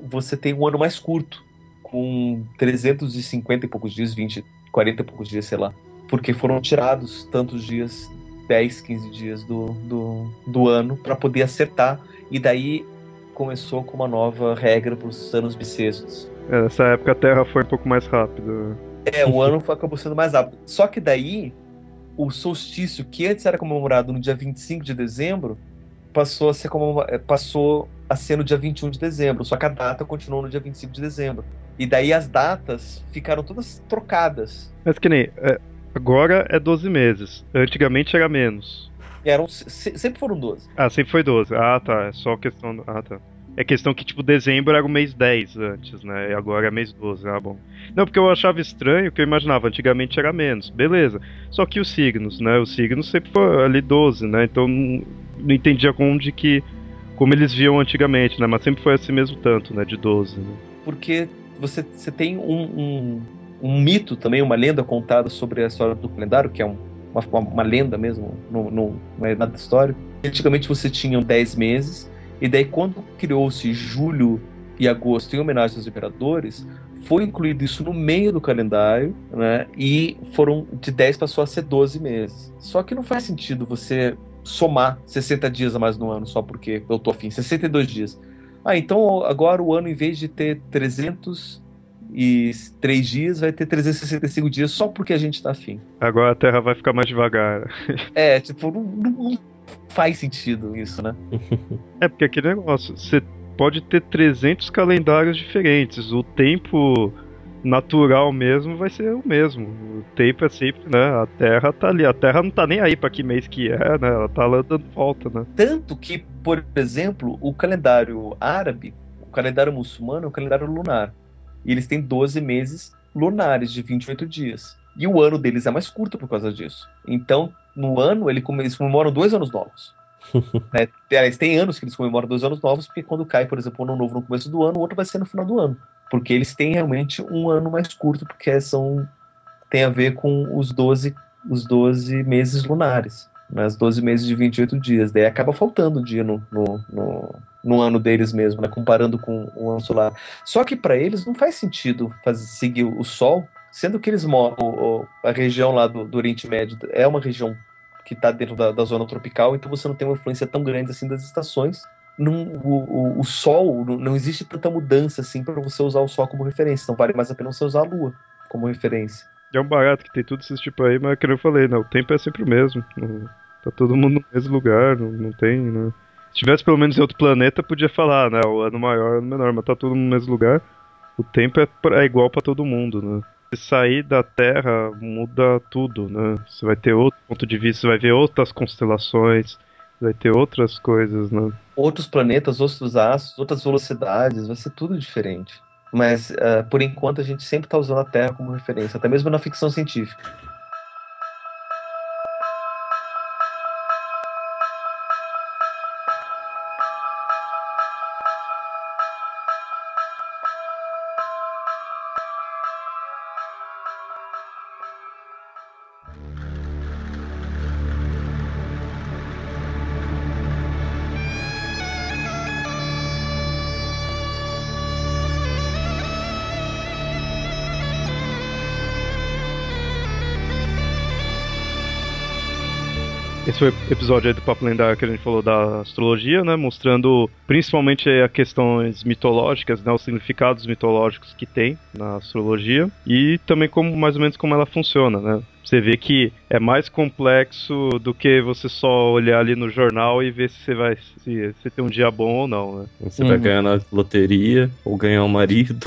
S4: você tem um ano mais curto, com 350 e poucos dias, 20, 40 e poucos dias, sei lá. Porque foram tirados tantos dias 10, 15 dias do, do, do ano para poder acertar. E daí começou com uma nova regra para os anos bissextos.
S1: É, nessa época a Terra foi um pouco mais rápido.
S4: É, o ano acabou sendo mais rápido. Só que daí, o solstício, que antes era comemorado no dia 25 de dezembro, passou a ser, eh, passou a ser no dia 21 de dezembro. Só que a data continuou no dia 25 de dezembro. E daí as datas ficaram todas trocadas.
S1: Mas que nem. é, agora é 12 meses. Antigamente era menos.
S4: Eram, se- sempre foram 12.
S1: Ah, sempre foi 12. Ah, tá. É só questão. do- Ah, tá. É questão que, tipo, dezembro era o mês 10 antes, né? E agora é mês 12. Ah, bom. Não, porque eu achava estranho que eu imaginava, antigamente era menos. Beleza. Só que os signos, né? Os signos sempre foi ali 12, né? Então não, não entendia como de que. Como eles viam antigamente, né? Mas sempre foi assim mesmo tanto, né? De 12, né?
S4: porque você, você tem um, um, um mito também, uma lenda contada sobre a história do calendário, que é um- uma, uma, lenda mesmo, no, não é nada histórico. Antigamente você tinha 10 meses, e daí quando criou-se julho e agosto em homenagem aos imperadores, foi incluído isso no meio do calendário, né? E foram de 10 passou a ser 12 meses. Só que não faz sentido você somar 60 dias a mais no ano só porque eu tô afim, 62 dias. Ah, então agora o ano, em vez de ter 303 dias, vai ter 365 dias só porque a gente tá afim.
S1: Agora a Terra vai ficar mais devagar.
S4: É, tipo, não, não- faz sentido isso, né?
S1: É, porque aquele negócio, você pode ter 300 calendários diferentes, o tempo natural mesmo vai ser o mesmo. O tempo é sempre, né? A Terra tá ali, a Terra não tá nem aí pra que mês que é, né? Ela tá lá dando volta, né?
S4: Tanto que, por exemplo, o calendário árabe, o calendário muçulmano é o calendário lunar. E eles têm 12 meses lunares de 28 dias. E o ano deles é mais curto por causa disso. Então, no ano, ele come- eles comemoram dois anos novos. né? Aliás, tem anos que eles comemoram dois anos novos, porque quando cai, por exemplo, um ano novo no começo do ano, o outro vai ser no final do ano. Porque eles têm realmente um ano mais curto, porque são tem a ver com os 12, os 12 meses lunares. Os 12 meses de 28 dias. Daí acaba faltando dia no, no, no, no ano deles mesmo, né? comparando com o ano solar. Só que para eles não faz sentido fazer, seguir o Sol, sendo que eles moram. A região lá do, do Oriente Médio é uma região que está dentro da, da zona tropical, então você não tem uma influência tão grande assim das estações. Não, o, o, o Sol, não, não existe tanta mudança assim para você usar o Sol como referência. Então vale mais a pena você usar a Lua como referência.
S1: É um barato que tem tudo esses tipo aí, mas que eu falei, né? O tempo é sempre o mesmo. Não- Tá todo mundo no mesmo lugar, não, não tem, né? Se tivesse pelo menos em outro planeta, podia falar, né? O ano maior, o ano menor, mas tá todo mundo no mesmo lugar. O tempo é, pra- é igual pra todo mundo, né? Se sair da Terra, muda tudo, né? Você vai ter outro ponto de vista, você vai ver outras constelações. vai ter outras coisas, né?
S4: Outros planetas, outros astros, outras velocidades, vai ser tudo diferente. Mas, uh, por enquanto, a gente sempre está usando a Terra como referência, até mesmo na ficção científica.
S1: Esse foi o episódio aí do Papo Lendário que a gente falou da astrologia, né? Mostrando principalmente as questões mitológicas, né? Os significados mitológicos que tem na astrologia e também como mais ou menos como ela funciona, né? Você vê que é mais complexo do que você só olhar ali no jornal e ver se você vai se, se tem um dia bom ou não, né?
S3: Você uhum. vai ganhar na loteria ou ganhar um marido.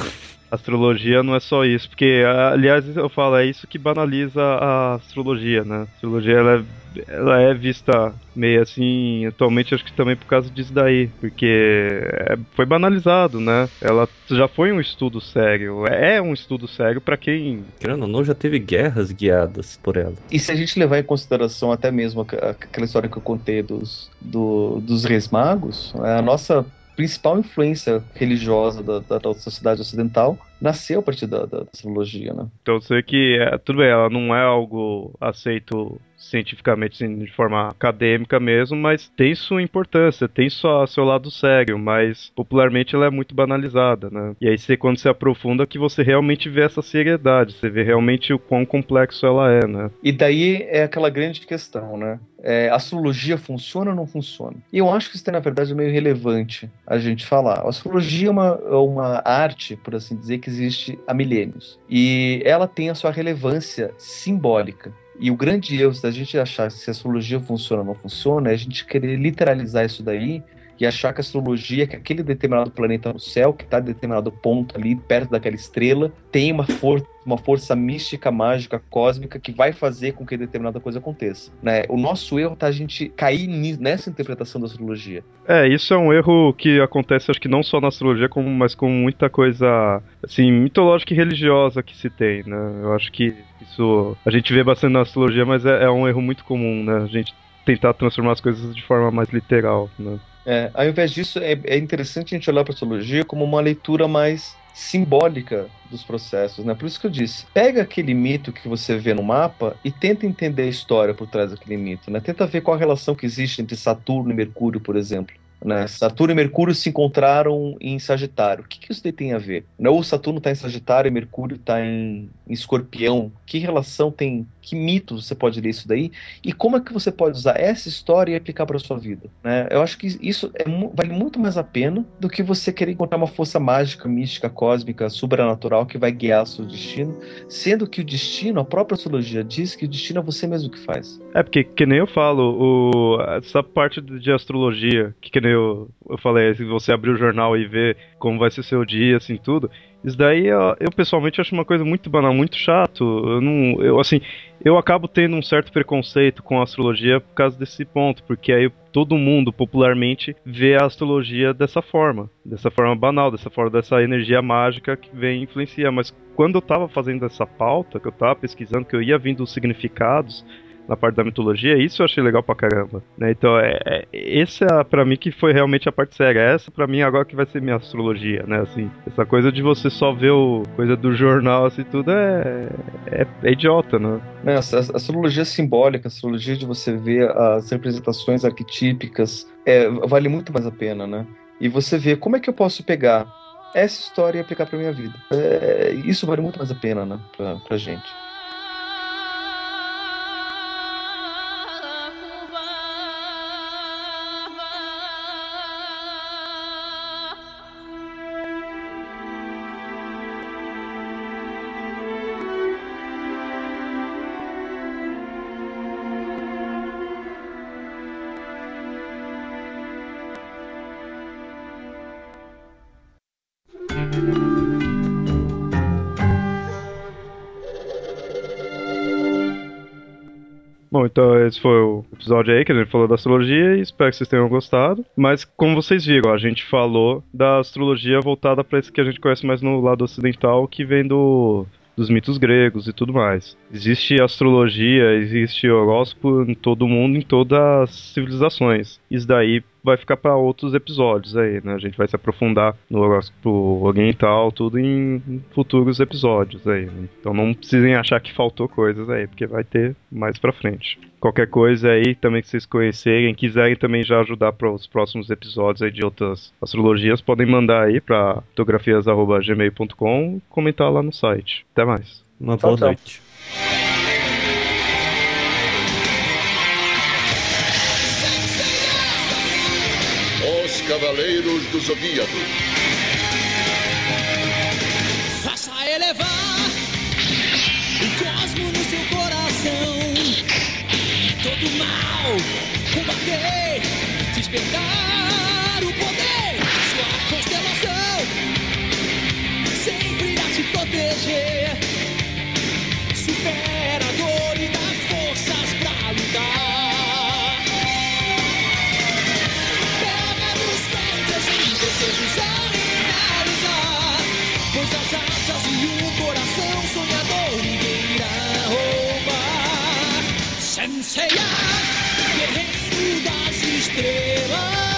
S1: Astrologia não é só isso, porque aliás eu falo é isso que banaliza a astrologia, né? A astrologia ela é ela é vista meio assim, atualmente acho que também por causa disso daí, porque é, foi banalizado, né? Ela já foi um estudo sério, é um estudo sério para quem.
S3: Querendo ou não, já teve guerras guiadas por ela.
S4: E se a gente levar em consideração até mesmo aquela história que eu contei dos, do, dos reis magos, a nossa principal influência religiosa da, da, da sociedade ocidental nasceu a partir da, da astrologia, né?
S1: Então você que é, tudo bem, ela não é algo aceito cientificamente assim, de forma acadêmica mesmo, mas tem sua importância, tem só seu lado sério, mas popularmente ela é muito banalizada, né? E aí você quando se aprofunda que você realmente vê essa seriedade, você vê realmente o quão complexo ela é, né?
S4: E daí é aquela grande questão, né? É, a astrologia funciona ou não funciona? E eu acho que isso, na verdade, meio relevante a gente falar. A astrologia é uma, é uma arte, por assim dizer, que existe há milênios. E ela tem a sua relevância simbólica. E o grande erro da gente achar se a astrologia funciona ou não funciona é a gente querer literalizar isso daí e achar que a astrologia, que aquele determinado planeta no céu, que está em determinado ponto ali, perto daquela estrela, tem uma, for uma força mística, mágica, cósmica, que vai fazer com que determinada coisa aconteça. Né? O nosso erro tá a gente cair nessa interpretação da astrologia.
S1: É, isso é um erro que acontece, acho que não só na astrologia, como, mas com muita coisa, assim, mitológica e religiosa que se tem, né? Eu acho que isso a gente vê bastante na astrologia, mas é, é um erro muito comum, né? A gente tentar transformar as coisas de forma mais literal, né?
S4: É, ao invés disso, é, é interessante a gente olhar para a astrologia como uma leitura mais simbólica dos processos, né? Por isso que eu disse, pega aquele mito que você vê no mapa e tenta entender a história por trás daquele mito, né? Tenta ver qual a relação que existe entre Saturno e Mercúrio, por exemplo. Né? Saturno e Mercúrio se encontraram em Sagitário. O que, que isso tem a ver? Né? Ou Saturno está em Sagitário e Mercúrio está em, em, Escorpião. Que relação tem? Que mito você pode ler isso daí? E como é que você pode usar essa história e aplicar para sua vida? Né? Eu acho que isso é, vale muito mais a pena do que você querer encontrar uma força mágica, mística, cósmica, sobrenatural que vai guiar seu destino, sendo que o destino, a própria astrologia diz que o destino é você mesmo que faz.
S1: É porque, que nem eu falo, o, essa parte de astrologia, que, que nem eu, eu falei, se você abrir o jornal e ver como vai ser seu dia, assim, tudo. Isso daí eu, eu, pessoalmente acho uma coisa muito banal, muito chato. Eu não, eu assim, eu acabo tendo um certo preconceito com a astrologia por causa desse ponto, porque aí todo mundo popularmente vê a astrologia dessa forma, dessa forma banal, dessa forma dessa energia mágica que vem influenciar. Mas quando eu tava fazendo essa pauta, que eu tava pesquisando, que eu ia vindo os significados, na parte da mitologia, isso eu achei legal pra caramba. Né? Então, é, é, esse é pra mim que foi realmente a parte séria. Essa pra mim agora que vai ser minha astrologia, né? Assim, essa coisa de você só ver o coisa do jornal, assim, tudo é, é, é idiota, né?
S4: A, a astrologia simbólica, a astrologia de você ver as representações arquetípicas, é, vale muito mais a pena, né? E você vê como é que eu posso pegar essa história e aplicar pra minha vida. É, isso vale muito mais a pena, né? Pra, pra gente.
S1: Então esse foi o episódio aí que a gente falou da astrologia e espero que vocês tenham gostado. Mas como vocês viram, a gente falou da astrologia voltada para esse que a gente conhece mais no lado ocidental, que vem do dos mitos gregos e tudo mais. Existe astrologia, existe horóscopo em todo mundo, em todas as civilizações. Isso daí vai ficar para outros episódios aí, né? A gente vai se aprofundar no horóscopo oriental, tudo em futuros episódios aí. Né? Então não precisem achar que faltou coisas aí, porque vai ter mais para frente. Qualquer coisa aí também que vocês conhecerem, quiserem também já ajudar para os próximos episódios aí de outras astrologias, podem mandar aí para fotografias@gmail.com, comentar lá no site. Até mais.
S3: Uma boa noite.
S5: Cavaleiros do Zodíaco.
S6: Faça elevar o cosmo no seu coração. Todo mal, combater, despertar o poder. Sua constelação sempre irá te proteger. Guerreiro das estrelas.